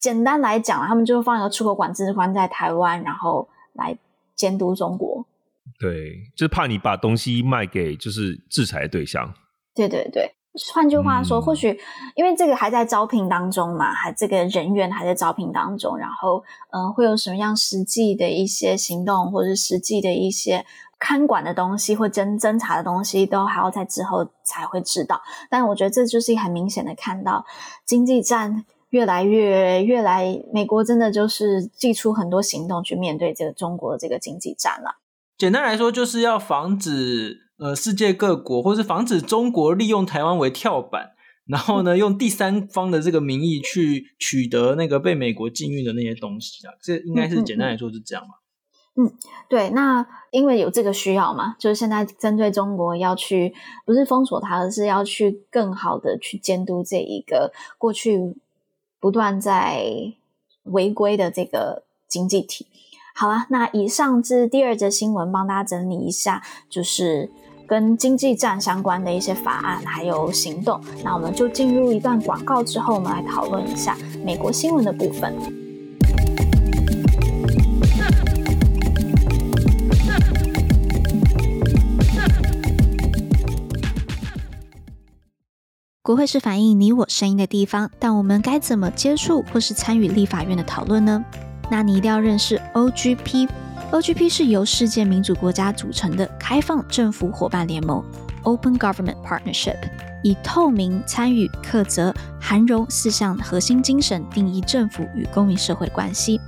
简单来讲，他们就放一个出口管制官在台湾，然后来监督中国。对，就是怕你把东西卖给就是制裁对象。对对对，换句话说，嗯、或许因为这个还在招聘当中嘛，还这个人员还在招聘当中，然后嗯、呃，会有什么样实际的一些行动，或者是实际的一些。看管的东西或侦侦查的东西，都还要在之后才会知道。但我觉得这就是很明显的看到，经济战越来越越来，美国真的就是祭出很多行动去面对这个中国的这个经济战了。简单来说，就是要防止呃世界各国，或是防止中国利用台湾为跳板，然后呢，用第三方的这个名义去取得那个被美国禁运的那些东西啊。这应该是简单来说是这样嘛。嗯，对，那因为有这个需要嘛，就是现在针对中国要去，不是封锁它，而是要去更好的去监督这一个过去不断在违规的这个经济体。好了，那以上是第二则新闻，帮大家整理一下，就是跟经济战相关的一些法案还有行动。那我们就进入一段广告之后，我们来讨论一下美国新闻的部分。国会是反映你我声音的地方，但我们该怎么接触或是参与立法院的讨论呢？那你一定要认识 OGP。OGP 是由世界民主国家组成的开放政府伙伴联盟 （Open Government Partnership），以透明、参与、课责、涵容四项核心精神定义政府与公民社会关系。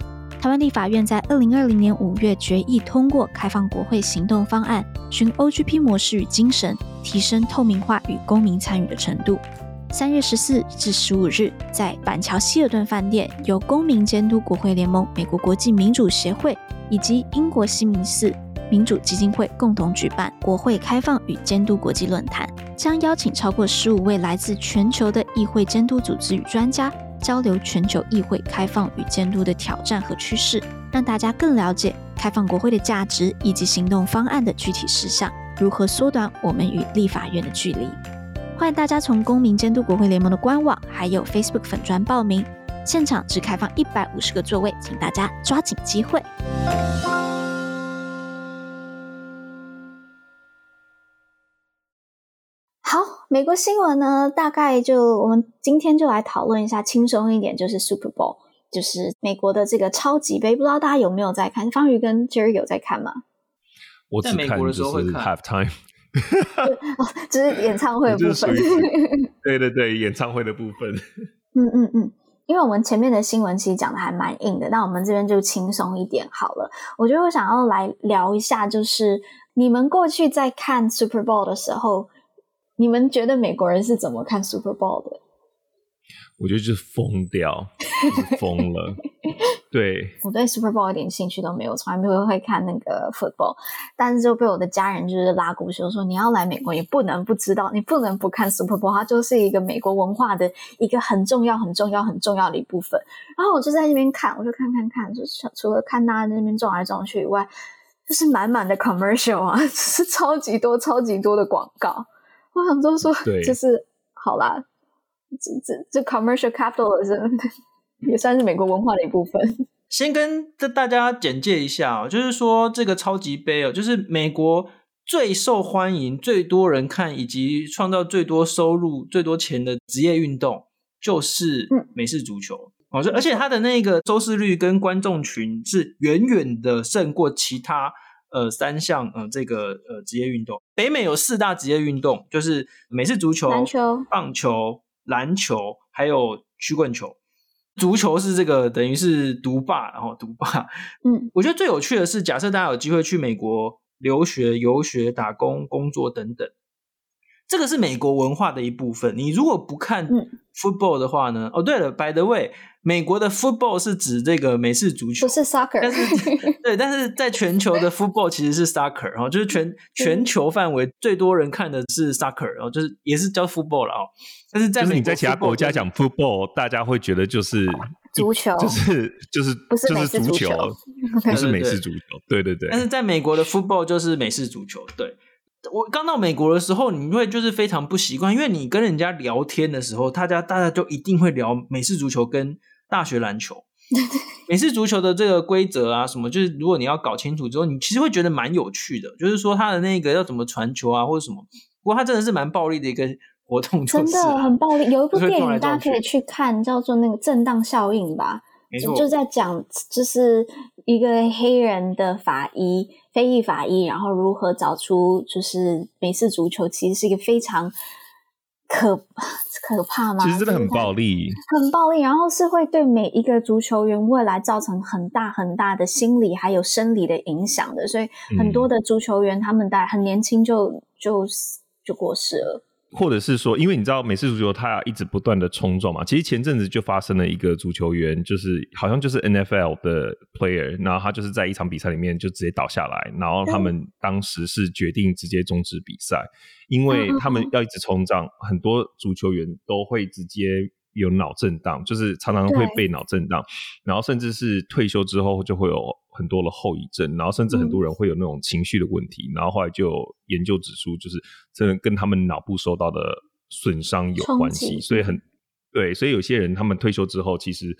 台湾立法院在二零二零年五月决议通过开放国会行动方案，循 OGP 模式与精神，提升透明化与公民参与的程度。三月十四至十五日，在板桥希尔顿饭店，由公民监督国会联盟、美国国际民主协会以及英国西敏寺民主基金会共同举办国会开放与监督国际论坛，将邀请超过十五位来自全球的议会监督组织与专家。交流全球议会开放与监督的挑战和趋势，让大家更了解开放国会的价值以及行动方案的具体事项，如何缩短我们与立法院的距离。欢迎大家从公民监督国会联盟的官网还有 Facebook 粉专报名，现场只开放一百五十个座位，请大家抓紧机会。好，美国新闻呢，大概就我们今天就来讨论一下轻松一点，就是 Super Bowl，就是美国的这个超级杯，不知道大家有没有在看？方宇跟 Jerry 有在看吗？我只看就是 Half Time，哦，就是演唱会的部分。对对对，演唱会的部分。嗯嗯嗯，因为我们前面的新闻其实讲的还蛮硬的，那我们这边就轻松一点好了。我觉得我想要来聊一下，就是你们过去在看 Super Bowl 的时候。你们觉得美国人是怎么看 Super Bowl 的？我觉得就是疯掉，就是疯了。对，我对 Super Bowl 一点兴趣都没有，从来没有会看那个 football，但是就被我的家人就是拉过去说，你要来美国，你不能不知道，你不能不看 Super Bowl，它就是一个美国文化的一个很重要、很重要、很重要的一部分。然后我就在那边看，我就看看看，就是除了看大家在那边撞来撞去以外，就是满满的 commercial 啊，就是超级多、超级多的广告。我想就说，就是好啦，这这这 commercial capitalism 也算是美国文化的一部分。先跟这大家简介一下哦，就是说这个超级杯哦，就是美国最受欢迎、最多人看以及创造最多收入、最多钱的职业运动，就是美式足球哦。而且它的那个收视率跟观众群是远远的胜过其他。呃，三项呃，这个呃职业运动，北美有四大职业运动，就是美式足球、篮球、棒球、篮球，还有曲棍球。足球是这个等于是独霸，然后独霸。嗯，我觉得最有趣的是，假设大家有机会去美国留学、游学、打工、工作等等，这个是美国文化的一部分。你如果不看 football 的话呢？嗯、哦，对了，by the way。美国的 football 是指这个美式足球，不是 soccer。但是 对，但是在全球的 football 其实是 soccer，然后就是全全球范围最多人看的是 soccer，然后就是也是叫 football 了哦。但是在就是你在其他国家讲 football，大家会觉得就是足球，就是就是不是就是足球，不是美式足球。对对对。但是在美国的 football 就是美式足球，对。我刚到美国的时候，你会就是非常不习惯，因为你跟人家聊天的时候，大家大家就一定会聊美式足球跟大学篮球，美式足球的这个规则啊，什么就是如果你要搞清楚之后，你其实会觉得蛮有趣的，就是说他的那个要怎么传球啊，或者什么。不过他真的是蛮暴力的一个活动，真的很暴力。有一部电影大家可以去看，叫做那个震荡效应吧，没错，就在讲就是一个黑人的法医。非裔法医，然后如何找出就是美式足球其实是一个非常可 可怕吗？其实真的很暴力，很暴力，然后是会对每一个足球员未来造成很大很大的心理还有生理的影响的，所以很多的足球员他们在很年轻就就就过世了。或者是说，因为你知道美式足球它要一直不断的冲撞嘛，其实前阵子就发生了一个足球员，就是好像就是 NFL 的 player，然后他就是在一场比赛里面就直接倒下来，然后他们当时是决定直接终止比赛，因为他们要一直冲撞，很多足球员都会直接。有脑震荡，就是常常会被脑震荡，然后甚至是退休之后就会有很多的后遗症，然后甚至很多人会有那种情绪的问题，嗯、然后后来就有研究指出，就是真的跟他们脑部受到的损伤有关系，所以很对，所以有些人他们退休之后其实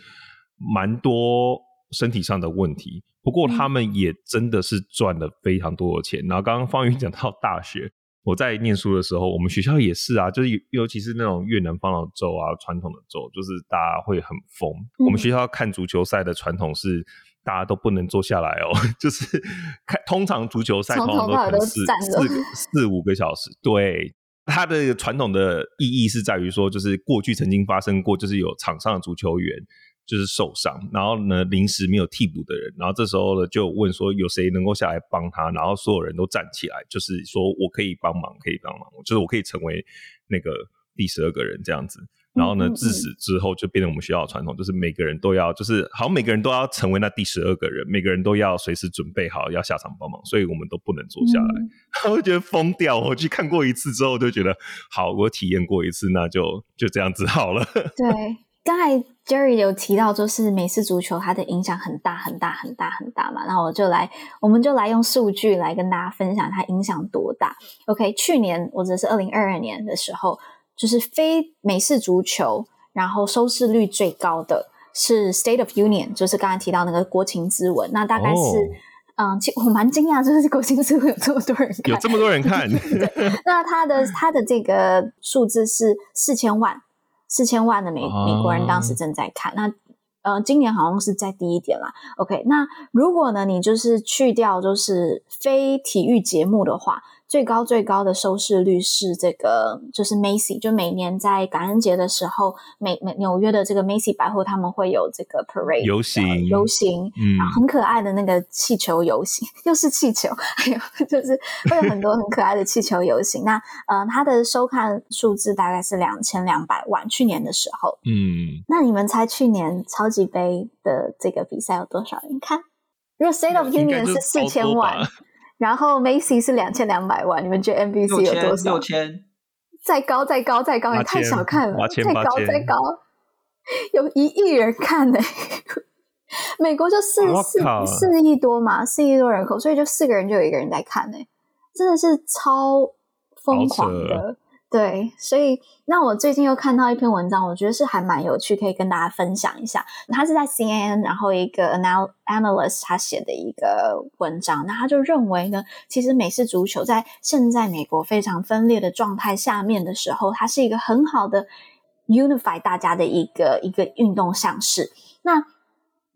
蛮多身体上的问题，不过他们也真的是赚了非常多的钱。嗯、然后刚刚方云讲到大学。我在念书的时候，我们学校也是啊，就是尤其是那种越南方的州啊，传统的州，就是大家会很疯。嗯、我们学校看足球赛的传统是，大家都不能坐下来哦，就是看通常足球赛通常都可能是四四五个小时。对，它的传统的意义是在于说，就是过去曾经发生过，就是有场上的足球员。就是受伤，然后呢，临时没有替补的人，然后这时候呢，就问说有谁能够下来帮他，然后所有人都站起来，就是说我可以帮忙，可以帮忙，就是我可以成为那个第十二个人这样子。然后呢，自此之后就变成我们学校的传统，就是每个人都要，就是好像每个人都要成为那第十二个人，每个人都要随时准备好要下场帮忙，所以我们都不能坐下来。嗯、我觉得疯掉，我去看过一次之后就觉得好，我体验过一次，那就就这样子好了。对。刚才 Jerry 有提到，就是美式足球它的影响很大很大很大很大嘛，然后我就来，我们就来用数据来跟大家分享它影响多大。OK，去年或者是二零二二年的时候，就是非美式足球，然后收视率最高的是 State of Union，就是刚才提到那个国情之文，那大概是，哦、嗯，其我蛮惊讶，就是国情咨文有这么多人看，有这么多人看，对，那他的他的这个数字是四千万。四千万的美美国人当时正在看，那呃，今年好像是再低一点啦。OK，那如果呢，你就是去掉就是非体育节目的话。最高最高的收视率是这个，就是 Macy，就每年在感恩节的时候，美美纽约的这个 Macy 百货，他们会有这个 parade 游行，游行，嗯，很可爱的那个气球游行，又是气球，还有就是会有很多很可爱的气球游行。那呃，它的收看数字大概是两千两百万，去年的时候，嗯，那你们猜去年超级杯的这个比赛有多少人看？如果 State of Union 是四千万。然后 Macy 是两千两百万，你们觉得 NBC 有多少？六千，再高再高再高，你太小看了，再高再高，有一亿人看呢。美国就四四四亿多嘛，四亿多人口，所以就四个人就有一个人在看呢，真的是超疯狂的。对，所以那我最近又看到一篇文章，我觉得是还蛮有趣，可以跟大家分享一下。他是在 CNN，然后一个 anal analyst 他写的一个文章，那他就认为呢，其实美式足球在现在美国非常分裂的状态下面的时候，它是一个很好的 unify 大家的一个一个运动项式。那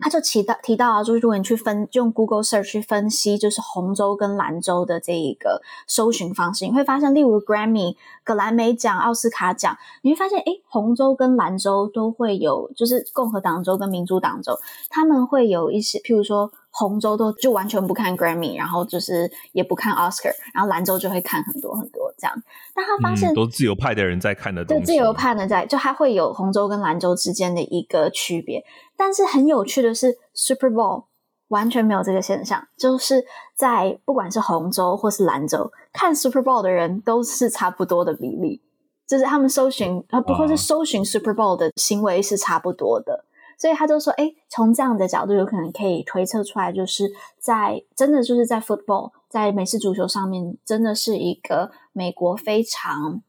他就提到提到啊，就是如果你去分用 Google Search 去分析，就是红州跟蓝州的这一个搜寻方式，你会发现，例如 Grammy 格莱美奖、奥斯卡奖，你会发现，诶，红州跟蓝州都会有，就是共和党州跟民主党州，他们会有一些，譬如说。红州都就完全不看 Grammy，然后就是也不看 Oscar，然后兰州就会看很多很多这样。但他发现、嗯、都自由派的人在看的东西，对自由派的在，就还会有红州跟兰州之间的一个区别。但是很有趣的是，Super Bowl 完全没有这个现象，就是在不管是红州或是兰州看 Super Bowl 的人都是差不多的比例，就是他们搜寻啊，不过是搜寻 Super Bowl 的行为是差不多的。所以他就说：“哎，从这样的角度，有可能可以推测出来，就是在真的就是在 football，在美式足球上面，真的是一个美国非常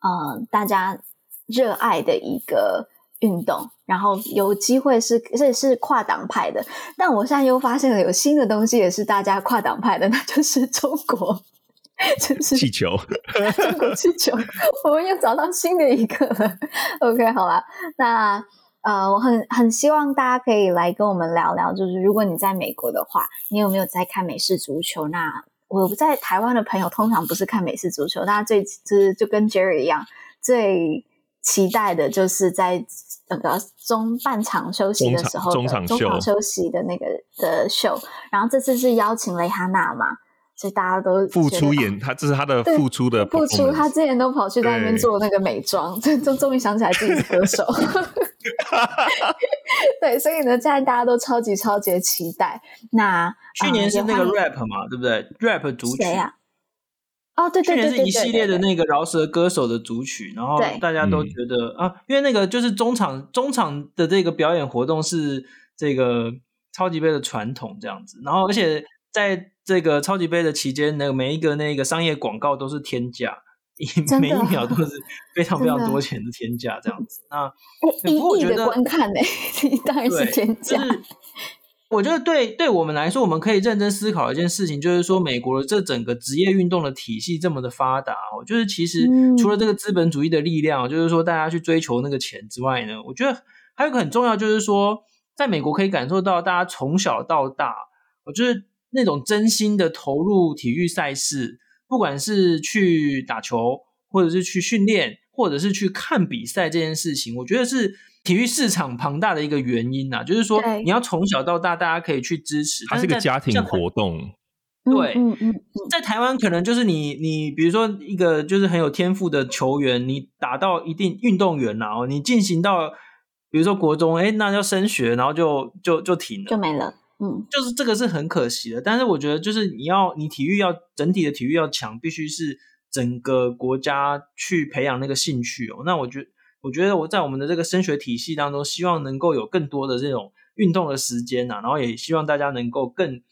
呃大家热爱的一个运动。然后有机会是这是跨党派的，但我现在又发现了有新的东西也是大家跨党派的，那就是中国，就是气球，中国气球，我们又找到新的一个了。OK，好啦，那。”呃，我很很希望大家可以来跟我们聊聊，就是如果你在美国的话，你有没有在看美式足球？那我不在台湾的朋友通常不是看美式足球，大家最就是就跟 Jerry 一样，最期待的就是在那个中半场休息的时候的中场，中场休息的那个的秀。然后这次是邀请蕾哈娜嘛。大家都付出演，他这是他的付出的付出。他之前都跑去在那边做那个美妆，就就终于想起来自己是歌手。对，所以呢，现在大家都超级超级期待。那去年是那个 rap 嘛，对不对？rap 主曲啊？哦，对对对，去年是一系列的那个饶舌歌手的主曲，然后大家都觉得啊，因为那个就是中场中场的这个表演活动是这个超级杯的传统这样子，然后而且在。这个超级杯的期间，那个每一个那个商业广告都是天价，每一秒都是 非常非常多钱的天价，这样子。那一亿的观看呢，当然是天价。我觉得对对我们来说，我们可以认真思考一件事情，就是说美国的这整个职业运动的体系这么的发达，哦，就是其实除了这个资本主义的力量，就是说大家去追求那个钱之外呢，我觉得还有一个很重要，就是说在美国可以感受到大家从小到大，我觉得。那种真心的投入体育赛事，不管是去打球，或者是去训练，或者是去看比赛这件事情，我觉得是体育市场庞大的一个原因呐。就是说，你要从小到大，大家可以去支持，它是个家庭活动。对，嗯嗯，在台湾可能就是你你比如说一个就是很有天赋的球员，你打到一定运动员然后你进行到比如说国中，哎，那要升学，然后就就就停了，就没了。嗯，就是这个是很可惜的，但是我觉得就是你要你体育要整体的体育要强，必须是整个国家去培养那个兴趣哦。那我觉得我觉得我在我们的这个升学体系当中，希望能够有更多的这种运动的时间呐、啊，然后也希望大家能够更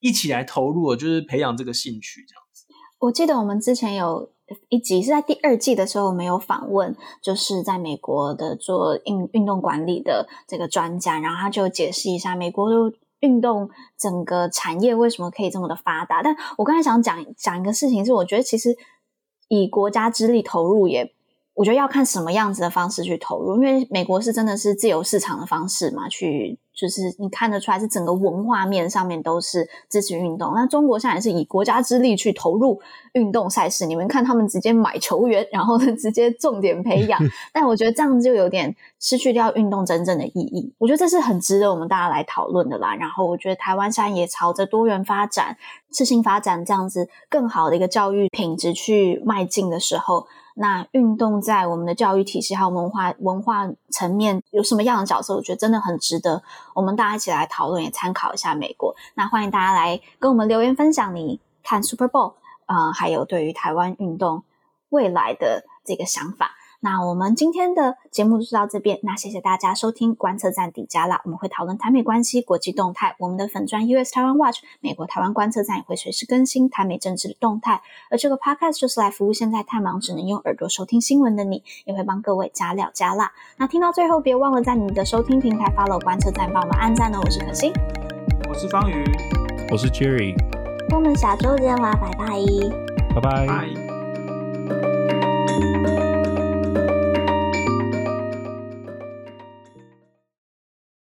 一起来投入，就是培养这个兴趣这样子。我记得我们之前有一集是在第二季的时候，我们有访问，就是在美国的做运运动管理的这个专家，然后他就解释一下美国的运动整个产业为什么可以这么的发达。但我刚才想讲讲一个事情，是我觉得其实以国家之力投入也。我觉得要看什么样子的方式去投入，因为美国是真的是自由市场的方式嘛，去就是你看得出来是整个文化面上面都是支持运动。那中国现在也是以国家之力去投入运动赛事，你们看他们直接买球员，然后 直接重点培养，但我觉得这样就有点失去掉运动真正的意义。我觉得这是很值得我们大家来讨论的啦。然后我觉得台湾现在也朝着多元发展、适性发展这样子更好的一个教育品质去迈进的时候。那运动在我们的教育体系还有文化文化层面有什么样的角色？我觉得真的很值得我们大家一起来讨论，也参考一下美国。那欢迎大家来跟我们留言分享你看 Super Bowl 啊、呃，还有对于台湾运动未来的这个想法。那我们今天的节目就到这边，那谢谢大家收听观测站底加啦，我们会讨论台美关系、国际动态，我们的粉专 US Taiwan Watch 美国台湾观测站也会随时更新台美政治的动态，而这个 Podcast 就是来服务现在太忙只能用耳朵收听新闻的你，也会帮各位加料加辣。那听到最后，别忘了在你的收听平台 follow 观测站，帮我们按赞哦。我是可心，我是方宇，我是 Jerry，我们下周见啦，拜拜，拜拜。